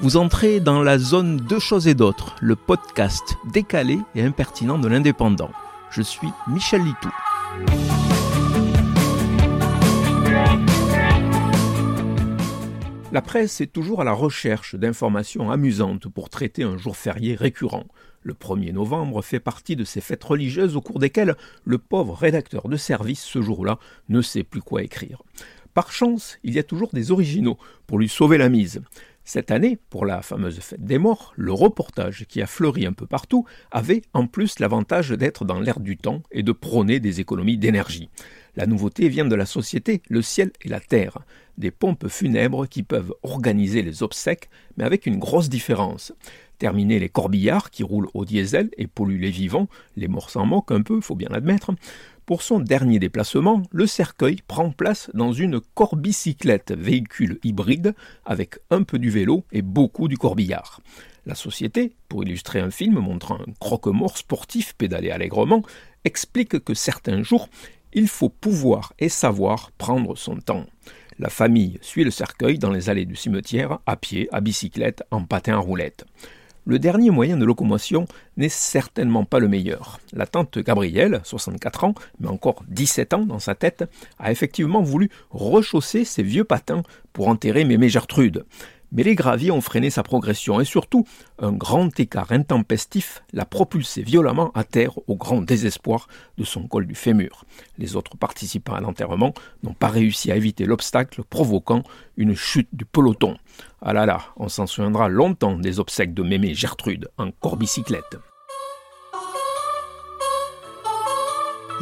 Vous entrez dans la zone Deux choses et d'autres, le podcast décalé et impertinent de l'indépendant. Je suis Michel Litou. La presse est toujours à la recherche d'informations amusantes pour traiter un jour férié récurrent. Le 1er novembre fait partie de ces fêtes religieuses au cours desquelles le pauvre rédacteur de service ce jour-là ne sait plus quoi écrire. Par chance, il y a toujours des originaux pour lui sauver la mise. Cette année, pour la fameuse fête des morts, le reportage qui a fleuri un peu partout avait en plus l'avantage d'être dans l'air du temps et de prôner des économies d'énergie. La nouveauté vient de la société Le ciel et la terre, des pompes funèbres qui peuvent organiser les obsèques, mais avec une grosse différence. Terminer les corbillards qui roulent au diesel et polluent les vivants, les morts s'en moquent un peu, faut bien l'admettre. Pour son dernier déplacement, le cercueil prend place dans une corbicyclette, véhicule hybride, avec un peu du vélo et beaucoup du corbillard. La société, pour illustrer un film montrant un croque-mort sportif pédalé allègrement, explique que certains jours, il faut pouvoir et savoir prendre son temps. La famille suit le cercueil dans les allées du cimetière, à pied, à bicyclette, en patin à roulette. Le dernier moyen de locomotion n'est certainement pas le meilleur. La tante Gabrielle, 64 ans, mais encore 17 ans dans sa tête, a effectivement voulu rechausser ses vieux patins pour enterrer mémé Gertrude mais les graviers ont freiné sa progression et surtout, un grand écart intempestif l'a propulsé violemment à terre au grand désespoir de son col du fémur. Les autres participants à l'enterrement n'ont pas réussi à éviter l'obstacle provoquant une chute du peloton. Ah là là, on s'en souviendra longtemps des obsèques de mémé Gertrude en corbicyclette.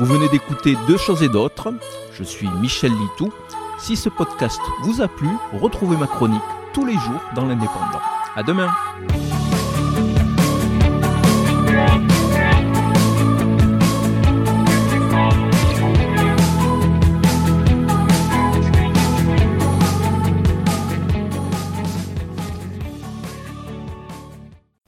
Vous venez d'écouter Deux choses et d'autres. Je suis Michel Litou. Si ce podcast vous a plu, retrouvez ma chronique tous les jours dans l'Indépendant. À demain!